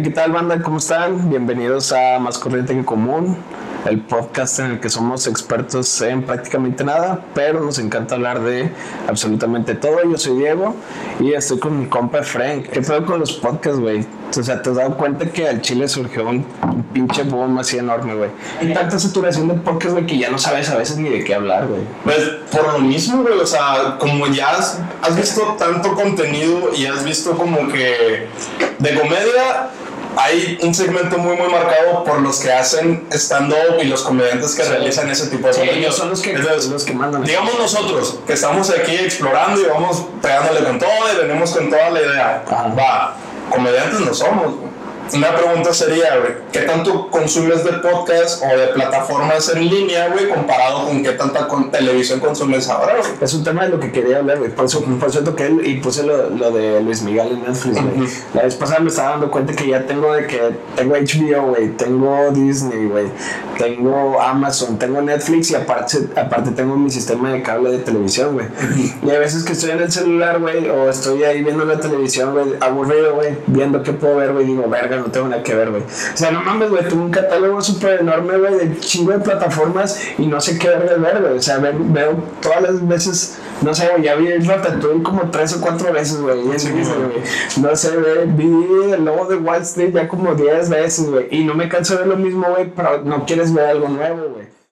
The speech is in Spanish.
¿qué tal banda? ¿Cómo están? Bienvenidos a Más Corriente que Común, el podcast en el que somos expertos en prácticamente nada, pero nos encanta hablar de absolutamente todo. Yo soy Diego y estoy con mi compa Frank. ¿Qué pedo con los podcasts, güey? O sea, te has dado cuenta que al Chile surgió un, un pinche boom así enorme, güey. Y tanta saturación de podcasts, güey, que ya no sabes a veces ni de qué hablar, güey. Pues por lo mismo, güey, o sea, como ya has, has visto tanto contenido y has visto como que de comedia hay un segmento muy muy marcado por los que hacen stand-up y los comediantes que realizan ese tipo de Sí, ellos son los que, Entonces, los que mandan. Digamos nosotros, que estamos aquí explorando y vamos pegándole con todo y venimos con toda la idea. Ajá. Va, comediantes no somos. Una pregunta sería, güey, ¿qué tanto consumes de podcast o de plataformas en línea, güey, comparado con qué tanta con televisión consumes ahora, güey? Es un tema de lo que quería hablar, güey. Por eso, por eso toqué y puse lo, lo de Luis Miguel en Netflix, güey. La vez pasada me estaba dando cuenta que ya tengo de que tengo HBO, güey. Tengo Disney, güey. Tengo Amazon, tengo Netflix y aparte, aparte tengo mi sistema de cable de televisión, güey. Y hay veces que estoy en el celular, güey, o estoy ahí viendo la televisión, güey, aburrido, güey, viendo qué puedo ver, güey. Digo, verga, no tengo nada que ver, güey. O sea, no mames, güey, tengo un catálogo súper enorme, güey, de chingo de plataformas y no sé qué verga ver, güey. O sea, ve- veo todas las veces, no sé, güey, ya vi el Ratatouille como tres o cuatro veces, güey. güey. No sé, güey, vi el lobo de Wall Street ya como diez veces, güey. Y no me canso de lo mismo, güey, pero no quieres ver algo nuevo, güey.